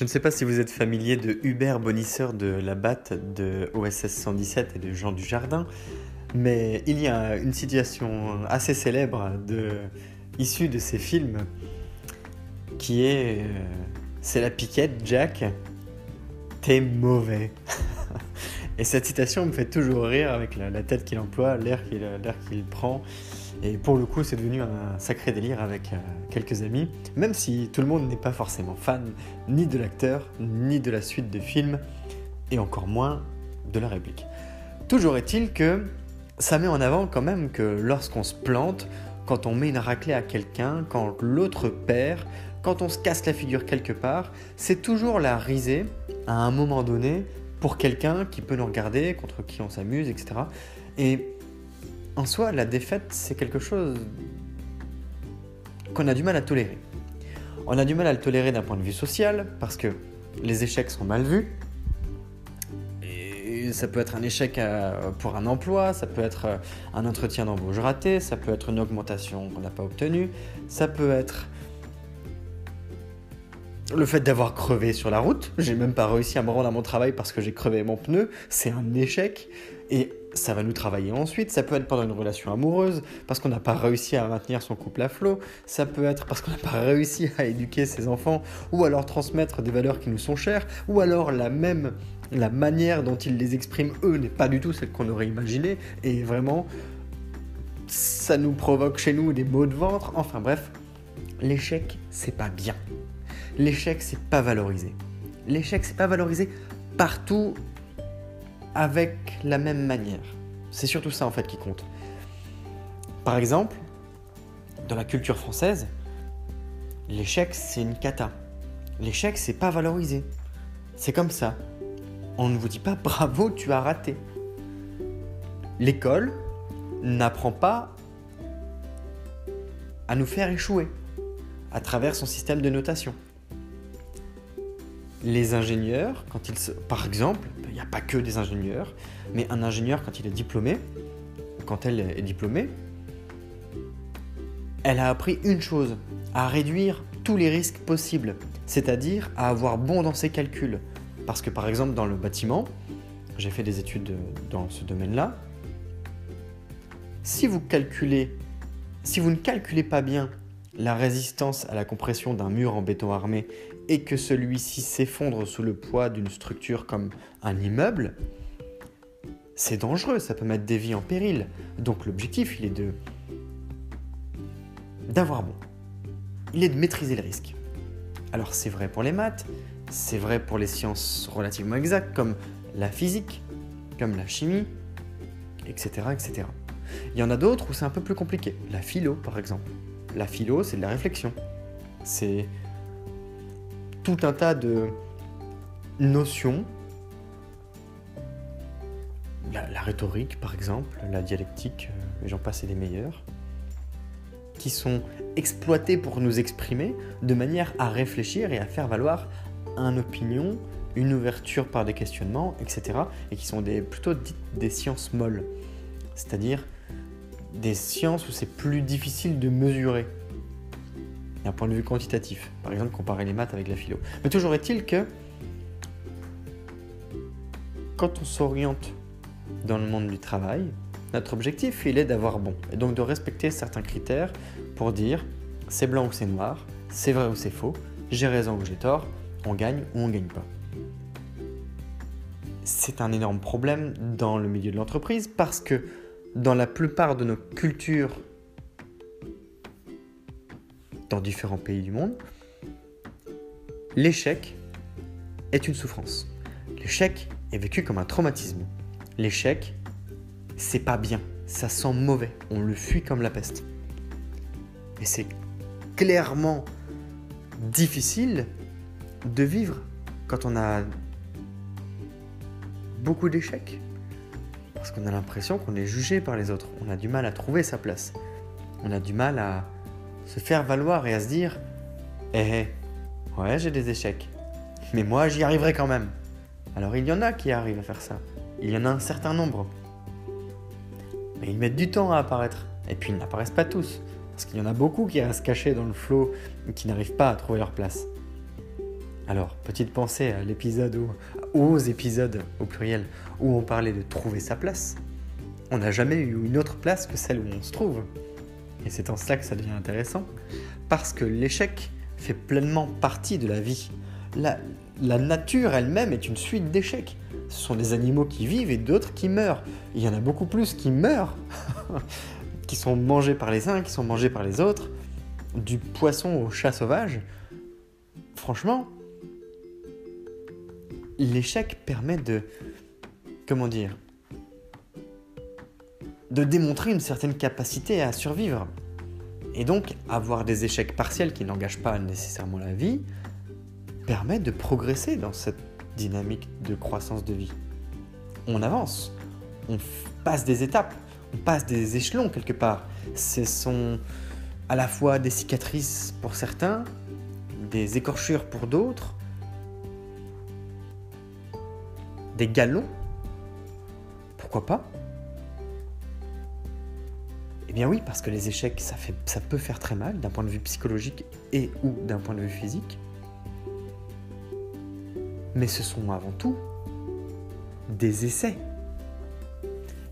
Je ne sais pas si vous êtes familier de Hubert Bonisseur de la batte de OSS 117 et de Jean Dujardin, mais il y a une situation assez célèbre issue de ces films qui est euh, c'est la piquette, Jack, t'es mauvais. et cette citation me fait toujours rire avec la, tête qu'il emploie, l'air qu'il prend. Et pour le coup, c'est devenu un sacré délire avec euh, quelques amis, même si tout le monde n'est pas forcément fan ni de l'acteur, ni de la suite de films, et encore moins de la réplique. Toujours est-il que ça met en avant quand même que lorsqu'on se plante, quand on met une raclée à quelqu'un, quand l'autre perd, quand on se casse la figure quelque part, c'est toujours la risée à un moment donné pour quelqu'un qui peut nous regarder, contre qui on s'amuse, etc. Et en soi, la défaite, c'est quelque chose qu'on a du mal à tolérer. On a du mal à le tolérer d'un point de vue social, parce que les échecs sont mal vus. Ça peut être un échec pour un emploi, ça peut être un entretien d'embauche raté, ça peut être une augmentation qu'on n'a pas obtenue, ça peut être le fait d'avoir crevé sur la route. J'ai même pas réussi à me rendre à mon travail parce que j'ai crevé mon pneu. C'est un échec. Et ça va nous travailler ensuite. Ça peut être pendant une relation amoureuse, parce qu'on n'a pas réussi à maintenir son couple à flot. Ça peut être parce qu'on n'a pas réussi à éduquer ses enfants, ou alors transmettre des valeurs qui nous sont chères, ou alors la même, la manière dont ils les expriment eux n'est pas du tout celle qu'on aurait imaginée. Et vraiment, ça nous provoque chez nous des maux de ventre. Enfin bref, l'échec, c'est pas bien. L'échec, c'est pas valorisé. L'échec, c'est pas valorisé partout avec la même manière. C'est surtout ça en fait qui compte. Par exemple, dans la culture française, l'échec c'est une cata. L'échec c'est pas valorisé. C'est comme ça. On ne vous dit pas bravo, tu as raté. L'école n'apprend pas à nous faire échouer à travers son système de notation les ingénieurs, quand ils par exemple, il n'y a pas que des ingénieurs, mais un ingénieur, quand il est diplômé, quand elle est diplômée, elle a appris une chose, à réduire tous les risques possibles, c'est-à-dire à avoir bon dans ses calculs. Parce que par exemple, dans le bâtiment, j'ai fait des études dans ce domaine-là, si vous calculez, si vous ne calculez pas bien la résistance à la compression d'un mur en béton armé et que celui-ci s'effondre sous le poids d'une structure comme un immeuble, c'est dangereux, ça peut mettre des vies en péril. Donc l'objectif, il est de d'avoir bon. Il est de maîtriser le risque. Alors c'est vrai pour les maths, c'est vrai pour les sciences relativement exactes comme la physique, comme la chimie, etc. etc. Il y en a d'autres où c'est un peu plus compliqué. La philo, par exemple. La philo, c'est de la réflexion. C'est tout un tas de notions, la, rhétorique par exemple, la dialectique, euh, j'en passe et des meilleurs, qui sont exploitées pour nous exprimer de manière à réfléchir et à faire valoir une opinion, une ouverture par des questionnements, etc. Et qui sont plutôt dites des sciences molles, c'est-à-dire des sciences où c'est plus difficile de mesurer d'un point de vue quantitatif. Par exemple, comparer les maths avec la philo. Mais toujours est-il que quand on s'oriente dans le monde du travail, notre objectif, il est d'avoir bon. Et donc de respecter certains critères pour dire c'est blanc ou c'est noir, c'est vrai ou c'est faux, j'ai raison ou j'ai tort, on gagne ou on ne gagne pas. C'est un énorme problème dans le milieu de l'entreprise parce que dans la plupart de nos cultures dans différents pays du monde, l'échec est une souffrance. L'échec est vécu comme un traumatisme. L'échec, c'est pas bien, ça sent mauvais, on le fuit comme la peste. Et c'est clairement difficile de vivre quand on a beaucoup d'échecs. Parce qu'on a l'impression qu'on est jugé par les autres. On a du mal à trouver sa place. On a du mal à se faire valoir et à se dire Eh, eh ouais, j'ai des échecs. Mais moi, j'y arriverai quand même. Alors il y en a qui arrivent à faire ça. Il y en a un certain nombre. Mais ils mettent du temps à apparaître. Et puis ils n'apparaissent pas tous. Parce qu'il y en a beaucoup qui restent cachés dans le flot et qui n'arrivent pas à trouver leur place. Alors, petite pensée à l'épisode ou aux épisodes au pluriel où on parlait de trouver sa place. On n'a jamais eu une autre place que celle où on se trouve. Et c'est en cela que ça devient intéressant. Parce que l'échec fait pleinement partie de la vie. La, nature elle-même est une suite d'échecs. Ce sont des animaux qui vivent et d'autres qui meurent. Il y en a beaucoup plus qui meurent, qui sont mangés par les uns, qui sont mangés par les autres. Du poisson au chat sauvage. Franchement, l'échec permet de... Comment dire De démontrer une certaine capacité à survivre. Et donc, avoir des échecs partiels qui n'engagent pas nécessairement la vie, permet de progresser dans cette dynamique de croissance de vie. On avance, on passe des étapes, on passe des échelons quelque part. Ce sont à la fois des cicatrices pour certains, des écorchures pour d'autres, des galons Pourquoi pas Eh bien oui, parce que les échecs, ça, peut faire très mal d'un point de vue psychologique et ou d'un point de vue physique. Mais ce sont avant tout des essais.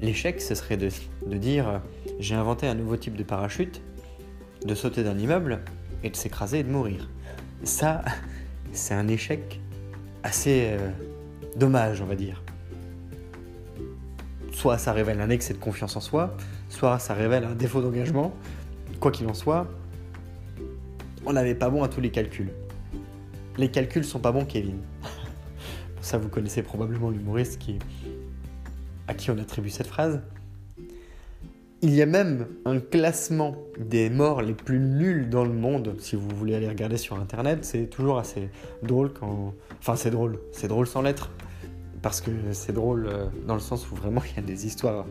L'échec, ce serait de, dire j'ai inventé un nouveau type de parachute, de sauter d'un immeuble et de s'écraser et de mourir. Ça, c'est un échec assez euh, dommage, on va dire. Soit ça révèle un excès de confiance en soi, soit ça révèle un défaut d'engagement. Quoi qu'il en soit, on n'avait pas bon à tous les calculs. Les calculs sont pas bons, Kevin. Ça, vous connaissez probablement l'humoriste qui, à qui on attribue cette phrase. Il y a même un classement des morts les plus nuls dans le monde. Si vous voulez aller regarder sur internet, c'est toujours assez drôle quand. Enfin, c'est drôle. C'est drôle sans lettres. Parce que c'est drôle euh, dans le sens où vraiment il y a des histoires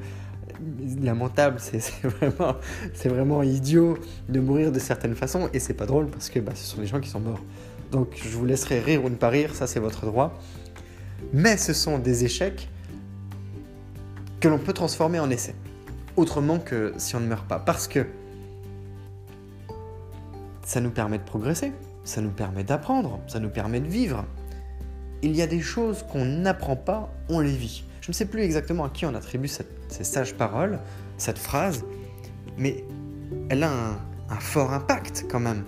lamentables. C'est vraiment, idiot de mourir de certaines façons. Et c'est pas drôle parce que bah, ce sont des gens qui sont morts. Donc je vous laisserai rire ou ne pas rire, ça c'est votre droit. Mais ce sont des échecs que l'on peut transformer en essais autrement que si on ne meurt pas. Parce que ça nous permet de progresser, ça nous permet d'apprendre, ça nous permet de vivre. Il y a des choses qu'on n'apprend pas, on les vit. Je ne sais plus exactement à qui on attribue ces sages paroles, cette phrase, mais elle a un, fort impact quand même.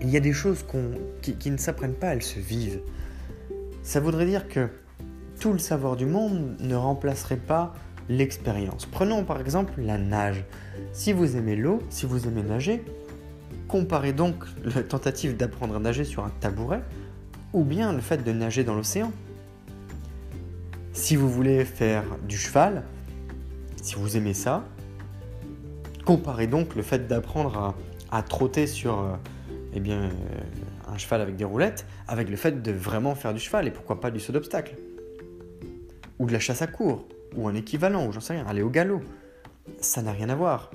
Il y a des choses qui, qui ne s'apprennent pas, elles se vivent. Ça voudrait dire que tout le savoir du monde ne remplacerait pas l'expérience. Prenons par exemple la nage. Si vous aimez l'eau, si vous aimez nager, comparez donc la tentative d'apprendre à nager sur un tabouret ou bien le fait de nager dans l'océan. Si vous voulez faire du cheval, si vous aimez ça, comparez donc le fait d'apprendre à, trotter sur euh, eh euh, un cheval avec des roulettes avec le fait de vraiment faire du cheval et pourquoi pas du saut d'obstacle ou de la chasse à cours ou un équivalent, ou j'en sais rien, aller au galop. Ça n'a rien à voir.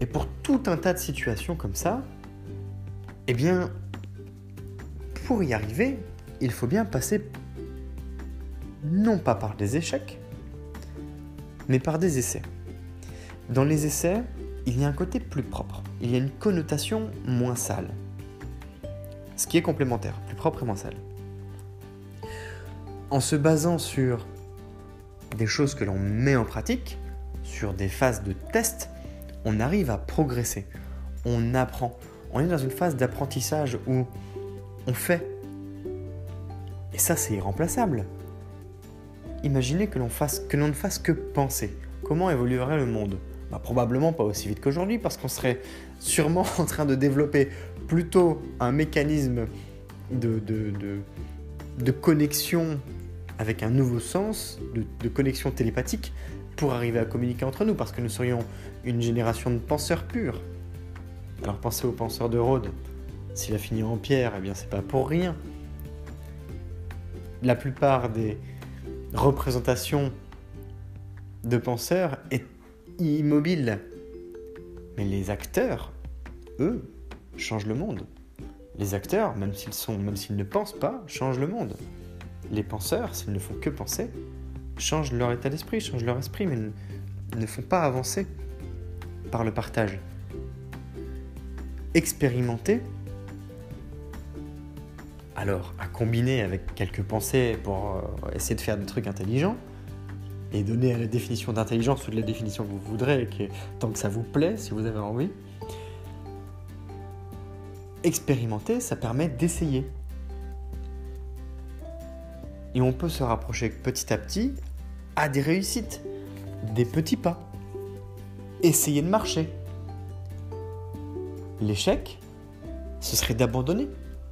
Et pour tout un tas de situations comme ça, eh bien, pour y arriver, il faut bien passer non pas par des échecs, mais par des essais. Dans les essais, il y a un côté plus propre. Il y a une connotation moins sale. Ce qui est complémentaire, plus propre et moins sale. En se basant sur des choses que l'on met en pratique, sur des phases de test, on arrive à progresser. On apprend. On est dans une phase d'apprentissage où on fait. Et ça, c'est irremplaçable. Imaginez que l'on ne fasse que penser. Comment évoluerait le monde? Bah, Probablement pas aussi vite qu'aujourd'hui, parce qu'on serait sûrement en train de développer plutôt un mécanisme de, de, connexion avec un nouveau sens, de, connexion télépathique, pour arriver à communiquer entre nous, parce que nous serions une génération de penseurs purs. Alors pensez au penseur de Rhodes. S'il a fini en pierre, eh bien c'est pas pour rien. La plupart des représentations de penseurs est immobile. Mais les acteurs, eux, changent le monde. Les acteurs, même s'ils sont, même s'ils ne pensent pas, changent le monde. Les penseurs, s'ils ne font que penser, changent leur état d'esprit, changent leur esprit, mais ne font pas avancer par le partage. Expérimenter, alors à combiner avec quelques pensées pour euh, essayer de faire des trucs intelligents, et donner la définition d'intelligence toute la définition que vous voudrez, tant que ça vous plaît, si vous avez envie. Expérimenter, ça permet d'essayer. Et on peut se rapprocher petit à petit à des réussites, des petits pas. Essayer de marcher. L'échec, ce serait d'abandonner.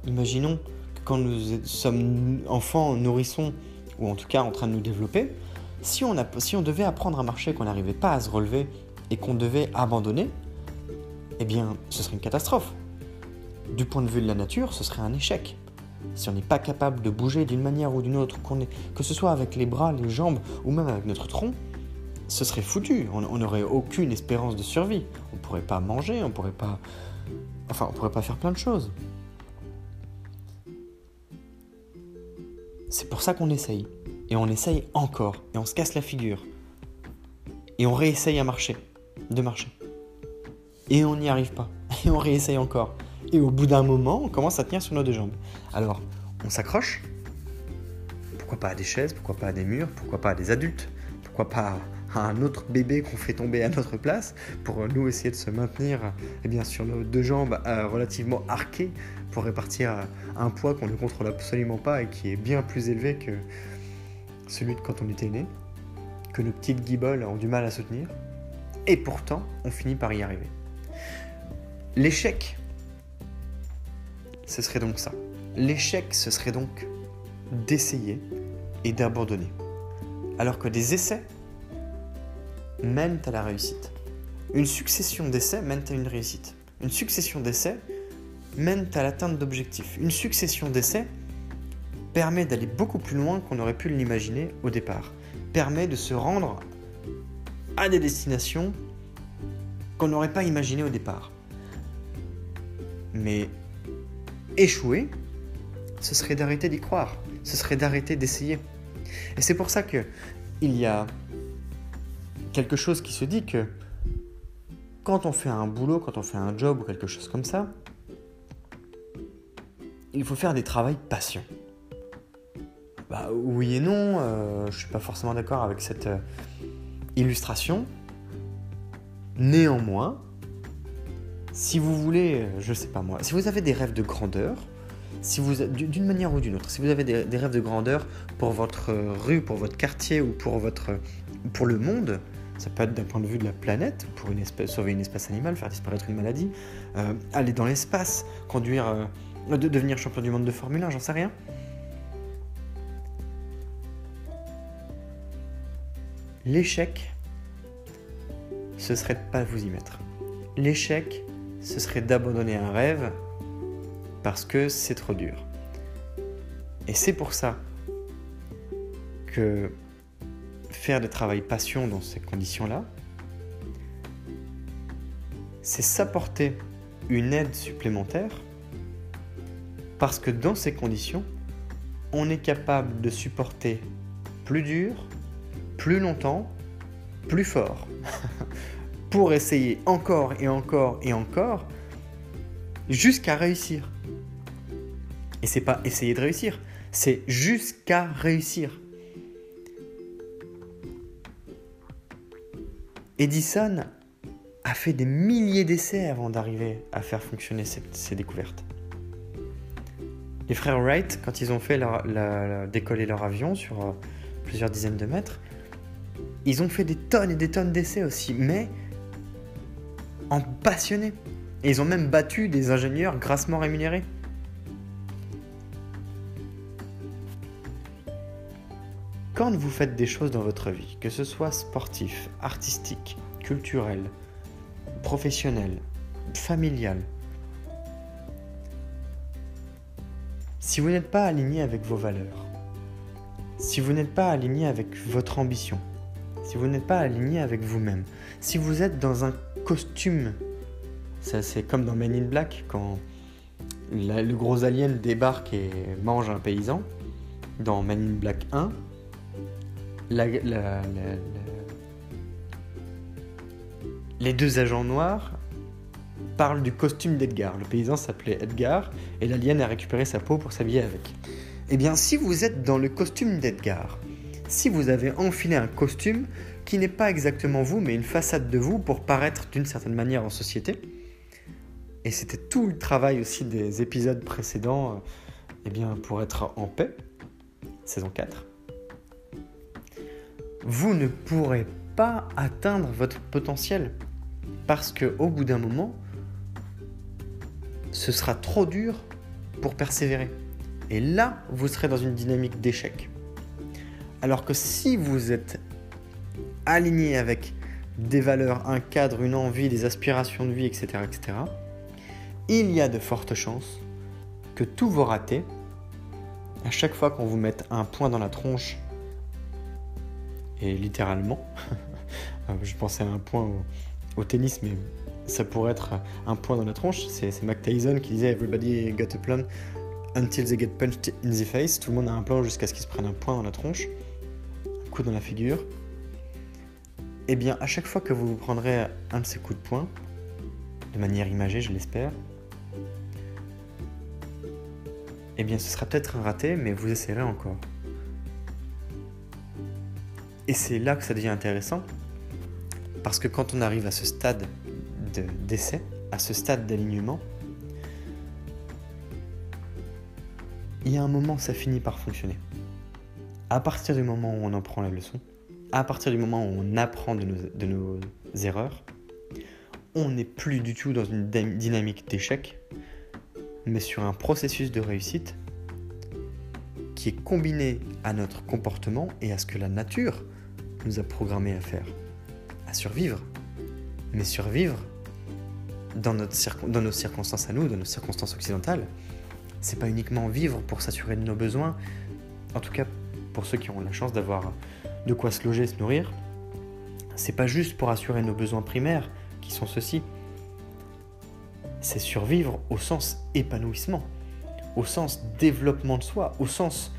Imaginons quand nous sommes enfants, nourrissons, ou en tout cas en train de nous développer, si on, devait apprendre à marcher, qu'on n'arrivait pas à se relever et qu'on devait abandonner, eh bien, ce serait une catastrophe. Du point de vue de la nature, ce serait un échec. Si on n'est pas capable de bouger d'une manière ou d'une autre, que ce soit avec les bras, les jambes ou même avec notre tronc, ce serait foutu. On n'aurait aucune espérance de survie. On ne pourrait pas manger, on pourrait pas. Enfin, on pourrait pas faire plein de choses. C'est pour ça qu'on essaye et on essaye encore, et on se casse la figure. Et on réessaye à marcher, de marcher. Et on n'y arrive pas, et on réessaye encore. Et au bout d'un moment, on commence à tenir sur nos deux jambes. Alors, on s'accroche. Pourquoi pas à des chaises, pourquoi pas à des murs, pourquoi pas à des adultes, pourquoi pas à un autre bébé qu'on fait tomber à notre place pour nous essayer de se maintenir eh bien, sur nos deux jambes euh, relativement arquées pour répartir un poids qu'on ne contrôle absolument pas et qui est bien plus élevé que, celui de quand on était né, que nos petites guiboles ont du mal à soutenir, et pourtant on finit par y arriver. L'échec, ce serait donc ça. L'échec, ce serait donc d'essayer et d'abandonner. Alors que des essais mènent à la réussite. Une succession d'essais mène à une réussite. Une succession d'essais mène à l'atteinte d'objectifs. Une succession d'essais permet d'aller beaucoup plus loin qu'on aurait pu l'imaginer au départ. Permet de se rendre à des destinations qu'on n'aurait pas imaginées au départ. Mais échouer, ce serait d'arrêter d'y croire, ce serait d'arrêter d'essayer. Et c'est pour ça que il y a quelque chose qui se dit que quand on fait un boulot, quand on fait un job ou quelque chose comme ça, il faut faire des travails passion. Bah, oui et non, euh, je suis pas forcément d'accord avec cette euh, illustration. Néanmoins, si vous voulez, euh, je sais pas moi, si vous avez des rêves de grandeur, d'une manière ou d'une autre, si vous avez des, rêves de grandeur pour votre rue, pour votre quartier ou pour votre pour le monde, ça peut être d'un point de vue de la planète, pour sauver une espèce animale, faire disparaître une maladie, aller dans l'espace, conduire, de devenir champion du monde de Formule 1, j'en sais rien. L'échec, ce serait de pas vous y mettre. L'échec, ce serait d'abandonner un rêve parce que c'est trop dur. Et c'est pour ça que faire des travail passion dans ces conditions-là, c'est s'apporter une aide supplémentaire parce que dans ces conditions, on est capable de supporter plus dur, plus longtemps, plus fort. pour essayer encore et encore et encore jusqu'à réussir. Et c'est pas essayer de réussir, c'est jusqu'à réussir. Edison a fait des milliers d'essais avant d'arriver à faire fonctionner ces, découvertes. Les frères Wright, quand ils ont fait décoller leur avion sur euh, plusieurs dizaines de mètres, ils ont fait des tonnes et des tonnes d'essais aussi, mais en passionnés. Et ils ont même battu des ingénieurs grassement rémunérés. Quand vous faites des choses dans votre vie, que ce soit sportif, artistique, culturel, professionnel, familial, si vous n'êtes pas aligné avec vos valeurs, si vous n'êtes pas aligné avec votre ambition, si vous n'êtes pas aligné avec vous-même, si vous êtes dans un costume, ça c'est comme dans Men in Black quand le gros alien débarque et mange un paysan, dans Men in Black 1, les deux agents noirs parlent du costume d'Edgar. Le paysan s'appelait Edgar et l'alien a récupéré sa peau pour s'habiller avec. Eh bien, si vous êtes dans le costume d'Edgar, si vous avez enfilé un costume qui n'est pas exactement vous, mais une façade de vous pour paraître d'une certaine manière en société, et c'était tout le travail aussi des épisodes précédents, euh, eh bien, pour être en paix, saison 4, vous ne pourrez pas atteindre votre potentiel. Parce que au bout d'un moment, ce sera trop dur pour persévérer. Et là, vous serez dans une dynamique d'échec. Alors que si vous êtes aligné avec des valeurs, un cadre, une envie, des aspirations de vie, etc., etc., il y a de fortes chances que tous vos ratés, à chaque fois qu'on vous mette un point dans la tronche et littéralement. Euh, je pensais à un point au, tennis, mais ça pourrait être un point dans la tronche. C'est Mac Tyson qui disait Everybody got a plan until they get punched in the face. Tout le monde a un plan jusqu'à ce qu'ils se prennent un point dans la tronche, un coup dans la figure. Eh bien, à chaque fois que vous vous prendrez un de ces coups de poing, de manière imagée, je l'espère, eh bien, ce sera peut-être un raté, mais vous essayerez encore. Et c'est là que ça devient intéressant, parce que quand on arrive à ce stade d'essai, à ce stade d'alignement, il y a un moment où ça finit par fonctionner. À partir du moment où on en prend la leçon, à partir du moment où on apprend de nos, de nos erreurs, on n'est plus du tout dans une dynamique d'échec, mais sur un processus de réussite qui est combiné à notre comportement et à ce que la nature nous a programmé à faire À survivre. Mais survivre dans, notre dans nos circonstances à nous, dans nos circonstances occidentales, c'est pas uniquement vivre pour s'assurer de nos besoins, en tout cas pour ceux qui ont la chance d'avoir de quoi se loger et se nourrir. C'est pas juste pour assurer nos besoins primaires, qui sont ceux-ci. C'est survivre au sens épanouissement, au sens développement de soi, au sens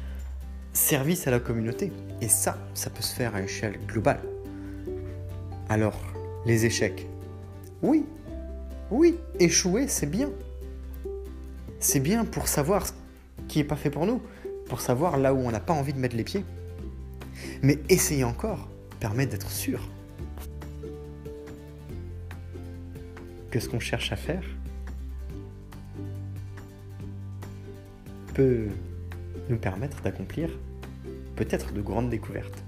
service à la communauté. Et ça, ça peut se faire à échelle globale. Alors, les échecs. Oui, oui, échouer, c'est bien. C'est bien pour savoir ce qui n'est pas fait pour nous, pour savoir là où on n'a pas envie de mettre les pieds. Mais essayer encore permet d'être sûr que ce qu'on cherche à faire peut nous permettre d'accomplir peut-être de grandes découvertes.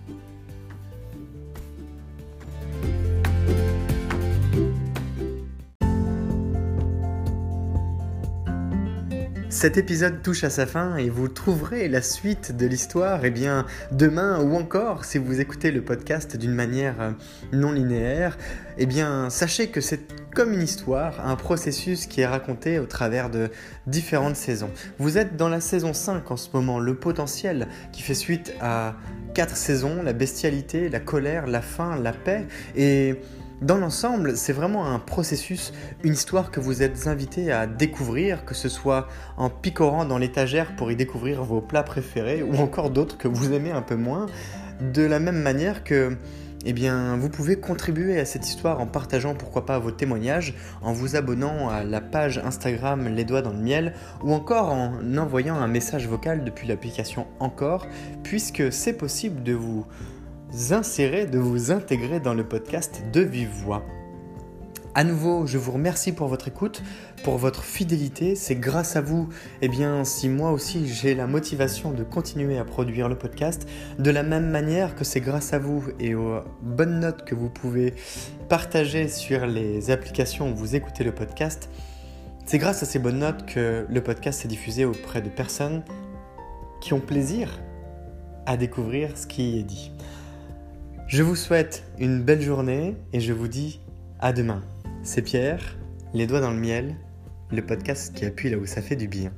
Cet épisode touche à sa fin et vous trouverez la suite de l'histoire eh demain ou encore si vous écoutez le podcast d'une manière euh, non linéaire, eh bien sachez que c'est comme une histoire, un processus qui est raconté au travers de différentes saisons. Vous êtes dans la saison 5 en ce moment, le potentiel qui fait suite à quatre saisons, la bestialité, la colère, la faim, la paix et dans l'ensemble, c'est vraiment un processus, une histoire que vous êtes invité à découvrir, que ce soit en picorant dans l'étagère pour y découvrir vos plats préférés ou encore d'autres que vous aimez un peu moins, de la même manière que eh bien, vous pouvez contribuer à cette histoire en partageant pourquoi pas vos témoignages, en vous abonnant à la page Instagram Les Doigts dans le Miel, ou encore en envoyant un message vocal depuis l'application Encore, puisque c'est possible de vous insérer, de vous intégrer dans le podcast de vive voix. À nouveau, je vous remercie pour votre écoute, pour votre fidélité. C'est grâce à vous, eh bien, si moi aussi j'ai la motivation de continuer à produire le podcast, de la même manière que c'est grâce à vous et aux bonnes notes que vous pouvez partager sur les applications où vous écoutez le podcast, c'est grâce à ces bonnes notes que le podcast est diffusé auprès de personnes qui ont plaisir à découvrir ce qui est dit. Je vous souhaite une belle journée et je vous dis à demain. C'est Pierre, les doigts dans le miel, le podcast qui appuie là où ça fait du bien.